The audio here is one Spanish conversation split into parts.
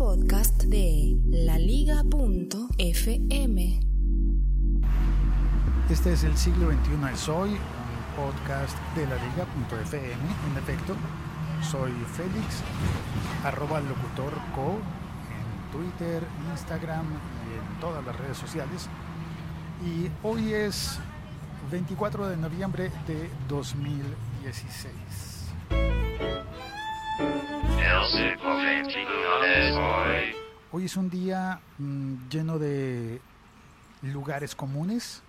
podcast de laliga.fm. Este es el siglo XXI es hoy, un podcast de la liga.fm. En efecto, soy Félix, arroba locutor co en Twitter, Instagram y en todas las redes sociales. Y hoy es 24 de noviembre de 2016. Hoy es un día mm, lleno de lugares comunes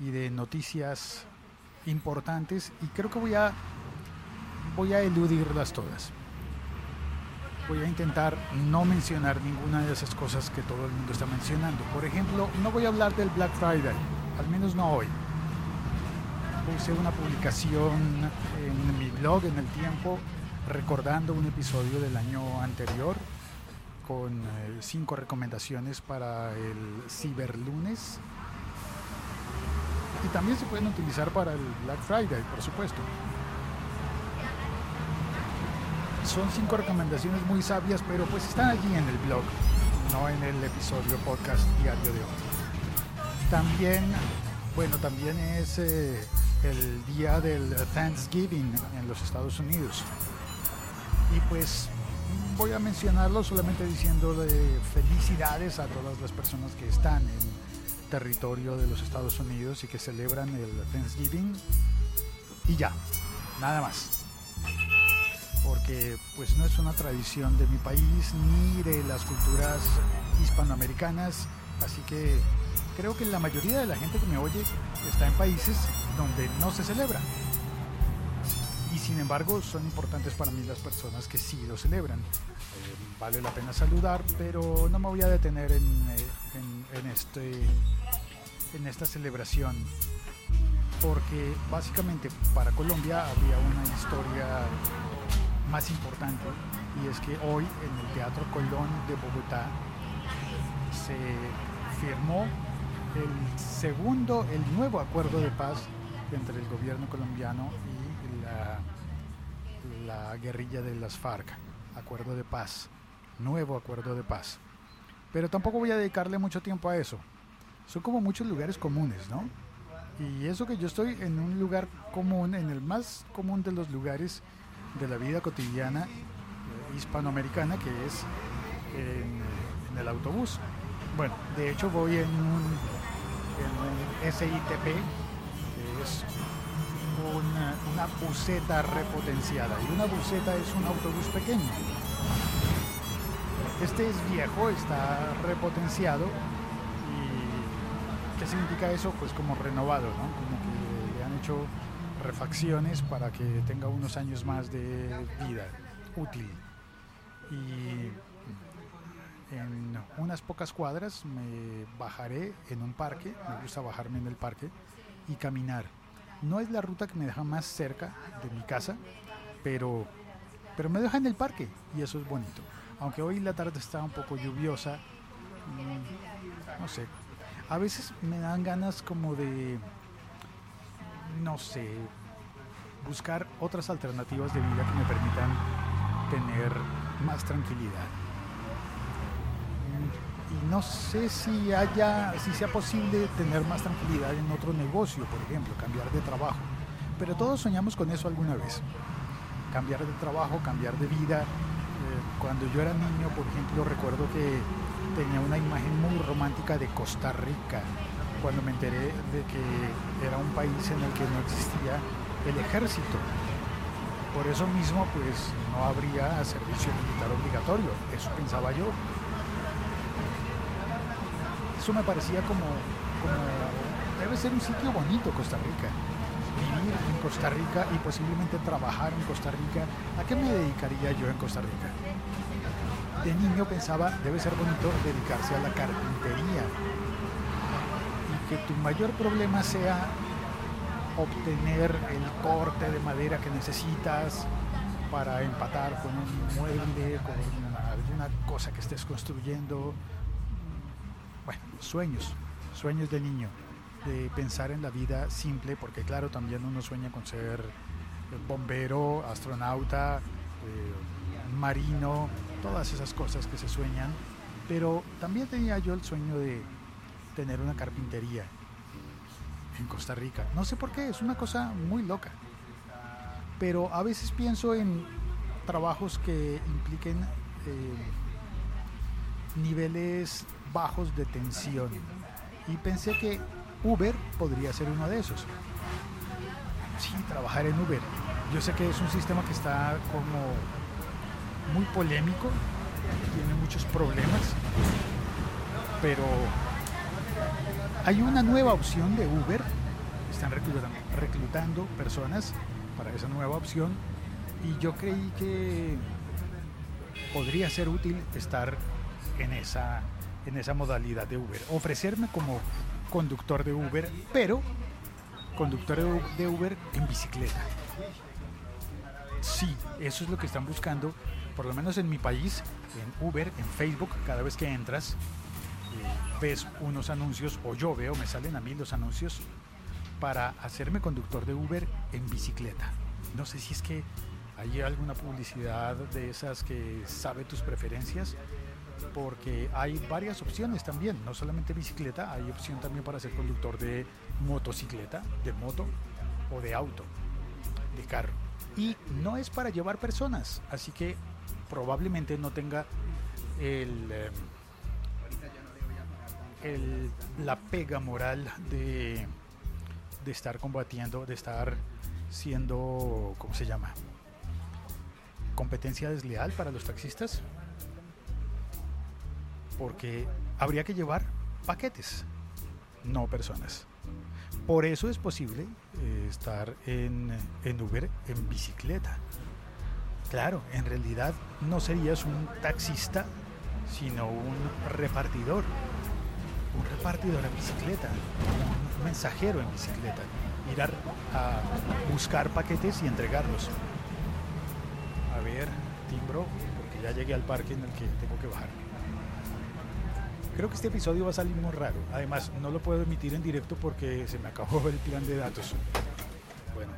y de noticias importantes y creo que voy a voy a eludirlas todas. Voy a intentar no mencionar ninguna de esas cosas que todo el mundo está mencionando. Por ejemplo, no voy a hablar del Black Friday, al menos no hoy. Puse una publicación en mi blog en el tiempo recordando un episodio del año anterior con eh, cinco recomendaciones para el ciberlunes y también se pueden utilizar para el Black Friday, por supuesto. Son cinco recomendaciones muy sabias, pero pues están allí en el blog, no en el episodio podcast diario de hoy. También, bueno, también es eh, el día del Thanksgiving en los Estados Unidos. Y pues voy a mencionarlo solamente diciendo de felicidades a todas las personas que están en territorio de los Estados Unidos y que celebran el Thanksgiving. Y ya, nada más. Porque pues no es una tradición de mi país ni de las culturas hispanoamericanas, así que creo que la mayoría de la gente que me oye está en países donde no se celebra y sin embargo son importantes para mí las personas que sí lo celebran. Eh, vale la pena saludar, pero no me voy a detener en, eh, en, este, en esta celebración, porque básicamente para Colombia había una historia más importante y es que hoy en el Teatro Colón de Bogotá se firmó el segundo, el nuevo acuerdo de paz entre el gobierno colombiano y la la guerrilla de las FARC, acuerdo de paz, nuevo acuerdo de paz. Pero tampoco voy a dedicarle mucho tiempo a eso. Son como muchos lugares comunes, ¿no? Y eso que yo estoy en un lugar común, en el más común de los lugares de la vida cotidiana eh, hispanoamericana, que es en, el autobús. Bueno, de hecho voy en un, en un SITP, que es una, una buseta repotenciada. Y una buseta es un autobús pequeño. Este es viejo, está repotenciado. ¿Y qué significa eso? Pues como renovado, ¿no? Como que le han hecho refacciones para que tenga unos años más de vida útil. Y en unas pocas cuadras me bajaré en un parque, me gusta bajarme en el parque y caminar no es la ruta que me deja más cerca de mi casa, pero, pero me deja en el parque y eso es bonito. Aunque hoy la tarde está un poco lluviosa, mm, no sé. A veces me dan ganas como de, no sé, buscar otras alternativas de vida que me permitan tener más tranquilidad no sé si haya, si sea posible tener más tranquilidad en otro negocio, por ejemplo, cambiar de trabajo. Pero todos soñamos con eso alguna vez. Cambiar de trabajo, cambiar de vida. Eh, cuando yo era niño, por ejemplo, recuerdo que tenía una imagen muy romántica de Costa Rica, cuando me enteré de que era un país en el que no existía el ejército. Por eso mismo, pues no habría servicio militar obligatorio, eso pensaba yo eso me parecía como, debe ser un sitio bonito Costa Rica. Vivir en Costa Rica y posiblemente trabajar en Costa Rica. ¿A qué me dedicaría yo en Costa Rica? De niño pensaba, debe ser bonito dedicarse a la carpintería. Y que tu mayor problema sea obtener el corte de madera que necesitas para empatar con un mueble, con alguna cosa que estés construyendo, bueno, sueños, sueños de niño, de pensar en la vida simple, porque claro, también uno sueña con ser bombero, astronauta, eh, marino, todas esas cosas que se sueñan, pero también tenía yo el sueño de tener una carpintería en Costa Rica. No sé por qué, es una cosa muy loca. Pero a veces pienso en trabajos que impliquen eh, niveles bajos de tensión. Y pensé que Uber podría ser uno de esos. Sí, trabajar en Uber. Yo sé que es un sistema que está como muy polémico, tiene muchos problemas, pero hay una nueva opción de Uber. Están reclutando, reclutando personas para esa nueva opción y yo creí que podría ser útil estar en esa, en esa modalidad de Uber. Ofrecerme como conductor de Uber, pero conductor de Uber en bicicleta. Sí, eso es lo que están buscando, por lo menos en mi país, en Uber, en Facebook, cada vez que entras, eh, ves unos anuncios, o yo veo, me salen a mí los anuncios, para hacerme conductor de Uber en bicicleta. No sé si es que hay alguna publicidad de esas que sabe tus preferencias, porque hay varias opciones también, no solamente bicicleta, hay opción también para ser conductor de motocicleta, de moto o de auto, de carro. Y no es para llevar personas, así que probablemente no tenga el, eh, la pega moral de, de estar combatiendo, de estar siendo, ¿cómo se llama? Competencia desleal para los taxistas porque habría que llevar paquetes, no personas. Por eso es posible eh, estar en, Uber en bicicleta. Claro, en realidad no serías un taxista, sino un repartidor. Un repartidor en bicicleta, un mensajero en bicicleta. Ir a buscar paquetes y entregarlos. A ver, timbro, porque ya llegué al parque en el que tengo que bajar. Creo que este episodio va a salir muy raro. Además, no lo puedo emitir en directo porque se me acabó el plan de datos. Bueno.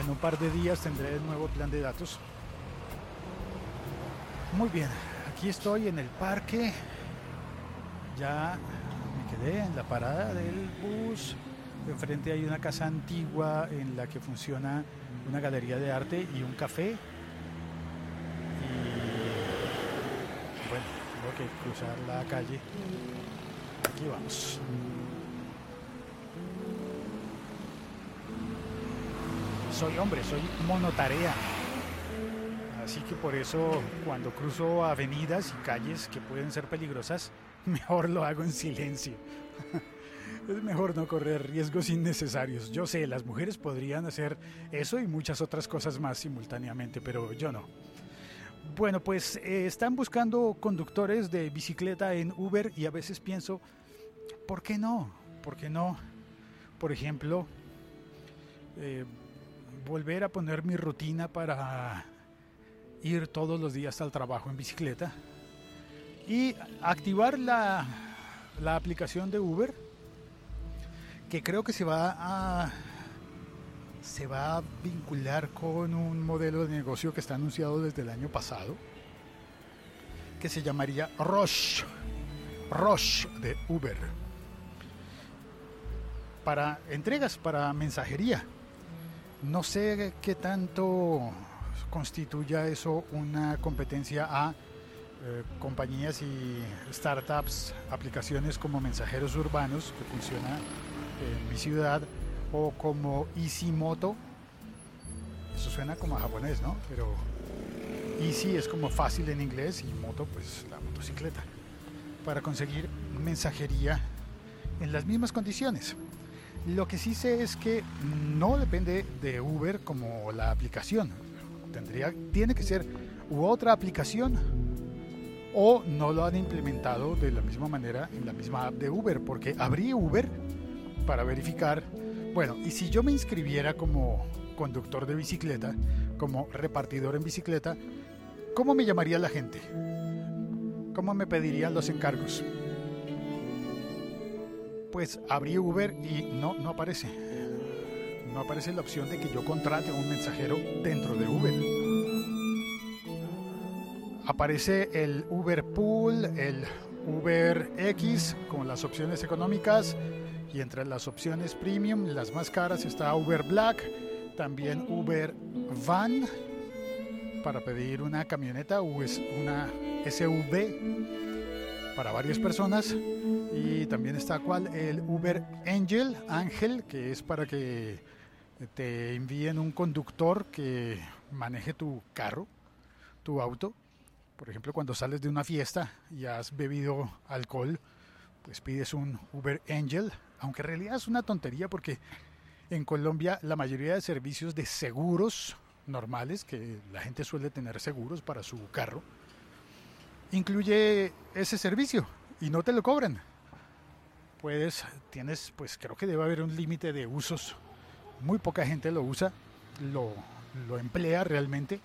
En un par de días tendré el nuevo plan de datos. Muy bien, aquí estoy en el parque. Ya me quedé en la parada del bus. Enfrente hay una casa antigua en la que funciona una galería de arte y un café tengo que cruzar la calle. Aquí vamos. Soy hombre, soy monotarea. Así que por eso cuando cruzo avenidas y calles que pueden ser peligrosas, mejor lo hago en silencio. Es mejor no correr riesgos innecesarios. Yo sé, las mujeres podrían hacer eso y muchas otras cosas más simultáneamente, pero yo no. Bueno, pues eh, están buscando conductores de bicicleta en Uber y a veces pienso, ¿por qué no? ¿Por qué no? Por ejemplo, eh, volver a poner mi rutina para ir todos los días al trabajo en bicicleta y activar la, la aplicación de Uber que creo que se va a se va a vincular con un modelo de negocio que está anunciado desde el año pasado, que se llamaría Roche, Roche de Uber, para entregas, para mensajería. No sé qué tanto constituya eso una competencia a eh, compañías y startups, aplicaciones como mensajeros urbanos, que funciona en mi ciudad, o como Moto Eso suena como a japonés, ¿no? Pero Easy es como fácil en inglés y moto, pues la motocicleta. Para conseguir mensajería en las mismas condiciones. Lo que sí sé es que no depende de Uber como la aplicación. Tendría, tiene que ser u otra aplicación o no lo han implementado de la misma manera en la misma app de Uber, porque abrí Uber para verificar bueno, y si yo me inscribiera como conductor de bicicleta, como repartidor en bicicleta, ¿cómo me llamaría la gente? ¿Cómo me pedirían los encargos? Pues abrí Uber y no, no aparece. No aparece la opción de que yo contrate a un mensajero dentro de Uber. aparece el Uber Pool, el Uber X con las opciones económicas y entre las opciones premium, las más caras está Uber Black, también Uber Van para pedir una camioneta o una SUV para varias personas. Y también está cual el Uber Angel, Ángel, que es para que te envíen un conductor que maneje tu carro, tu auto. Por ejemplo, cuando sales de una fiesta y has bebido alcohol, pues pides un Uber Angel, aunque en realidad es una tontería porque en Colombia la mayoría de servicios de seguros normales, que la gente suele tener seguros para su carro, incluye ese servicio y no te lo cobran. Puedes, tienes, pues creo que debe haber un límite de usos. Muy poca gente lo usa, lo, lo emplea realmente,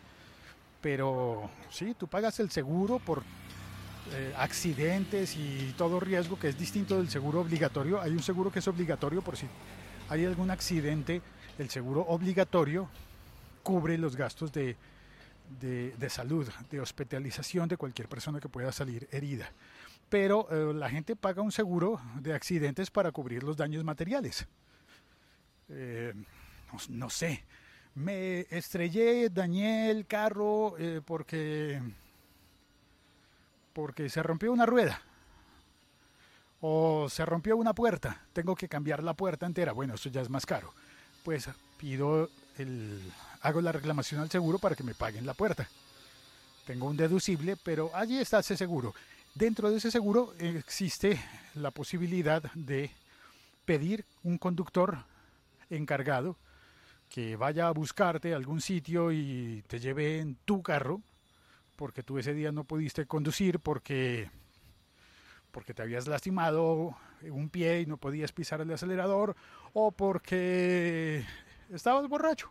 pero sí, tú pagas el seguro por eh, accidentes y todo riesgo que es distinto del seguro obligatorio. Hay un seguro que es obligatorio por si hay algún accidente, el seguro obligatorio cubre los gastos de, de, salud, de hospitalización de cualquier persona que pueda salir herida. Pero eh, la gente paga un seguro de accidentes para cubrir los daños materiales. Eh, no, sé, me estrellé, dañé el carro porque porque se rompió una rueda o se rompió una puerta, tengo que cambiar la puerta entera, bueno, eso ya es más caro. Pues pido el hago la reclamación al seguro para que me paguen la puerta. Tengo un deducible, pero allí está ese seguro. Dentro de ese seguro existe la posibilidad de pedir un conductor encargado que vaya a buscarte a algún sitio y te lleve en tu carro porque tú ese día no pudiste conducir porque, porque te habías lastimado un pie y no podías pisar el acelerador o porque estabas borracho.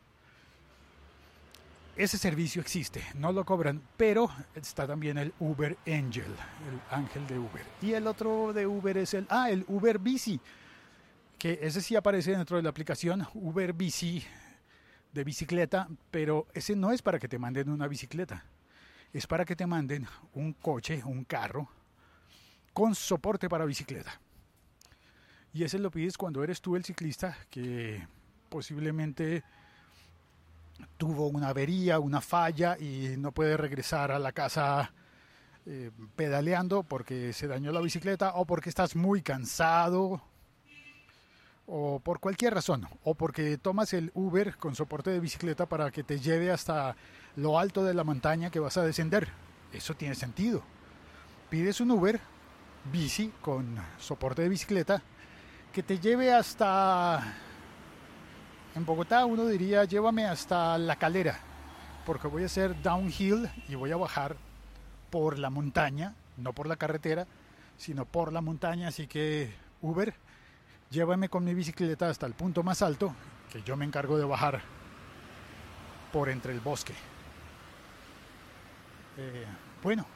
Ese servicio existe, no lo cobran, pero está también el Uber Angel, el ángel de Uber. Y el otro de Uber es el, ah, el Uber Bici, que ese sí aparece dentro de la aplicación Uber Bici de bicicleta, pero ese no es para que te manden una bicicleta es para que te manden un coche, un carro, con soporte para bicicleta. Y ese lo pides cuando eres tú el ciclista que posiblemente tuvo una avería, una falla y no puede regresar a la casa eh, pedaleando porque se dañó la bicicleta o porque estás muy cansado o por cualquier razón, o porque tomas el Uber con soporte de bicicleta para que te lleve hasta lo alto de la montaña que vas a descender. Eso tiene sentido. Pides un Uber, bici con soporte de bicicleta, que te lleve hasta... En Bogotá uno diría, llévame hasta la calera, porque voy a hacer downhill y voy a bajar por la montaña, no por la carretera, sino por la montaña, así que Uber llévame con mi bicicleta hasta el punto más alto, que yo me encargo de bajar por entre el bosque. Eh, bueno,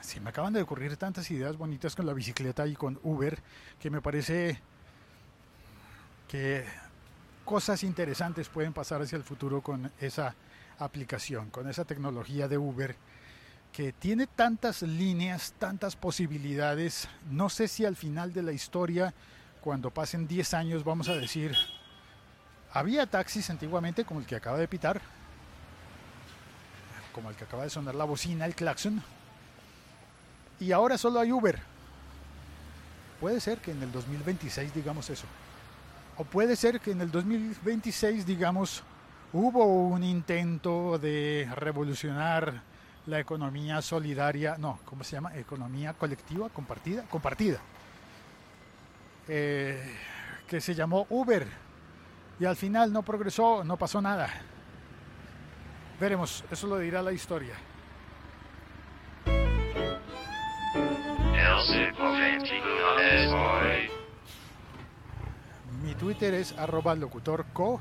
se me acaban de ocurrir tantas ideas bonitas con la bicicleta y con Uber que me parece que cosas interesantes pueden pasar hacia el futuro con esa aplicación, con esa tecnología de Uber que tiene tantas líneas, tantas posibilidades. No sé si al final de la historia cuando pasen 10 años vamos a decir, había taxis antiguamente como el que acaba de pitar, como el que acaba de sonar la bocina, el claxon, y ahora solo hay Uber. Puede ser que en el 2026 digamos eso. O puede ser que en el 2026 digamos hubo un intento de revolucionar la economía solidaria, no, ¿cómo se llama? Economía colectiva, compartida, compartida. Eh, que se llamó Uber y al final no progresó, no pasó nada. Veremos, eso lo dirá la historia. Mi Twitter es arroba locutorco.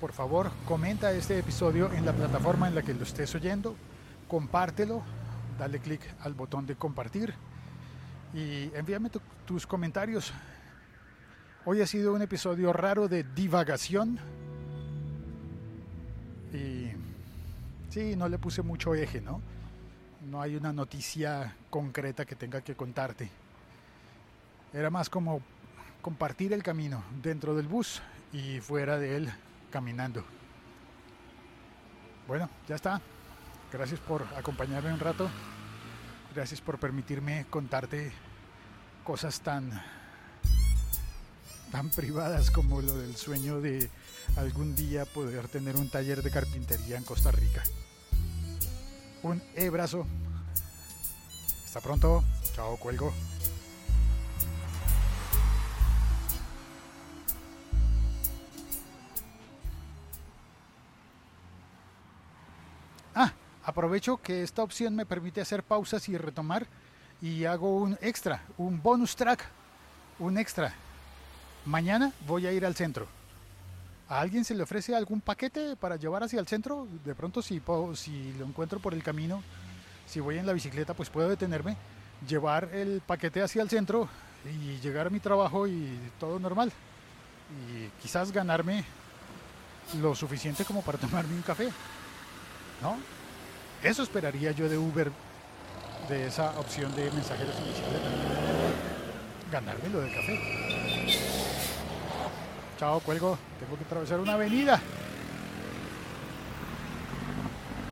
Por favor, comenta este episodio en la plataforma en la que lo estés oyendo. Compártelo, dale clic al botón de compartir y envíame tus comentarios Hoy ha sido un episodio raro de divagación. Y sí, no le puse mucho eje, ¿no? no hay una noticia concreta que tenga que contarte. Era más como compartir el camino dentro del bus y fuera de él caminando. Bueno, ya está. Gracias por acompañarme un rato. Gracias por permitirme contarte cosas tan tan privadas como lo del sueño de algún día poder tener un taller de carpintería en Costa Rica. Un abrazo. Hasta pronto. Chao, cuelgo. Ah, aprovecho que esta opción me permite hacer pausas y retomar y hago un extra, un bonus track, un extra. Mañana voy a ir al centro. ¿A alguien se le ofrece algún paquete para llevar hacia el centro? De pronto si, lo encuentro por el camino, si voy en la bicicleta, pues puedo detenerme, llevar el paquete hacia el centro y llegar a mi trabajo y todo normal. Y quizás ganarme lo suficiente como para tomarme un café. ¿No? Eso esperaría yo de Uber, de esa opción de mensajeros en bicicleta. Ganarme lo del café. Cuelgo. Tengo que atravesar una avenida.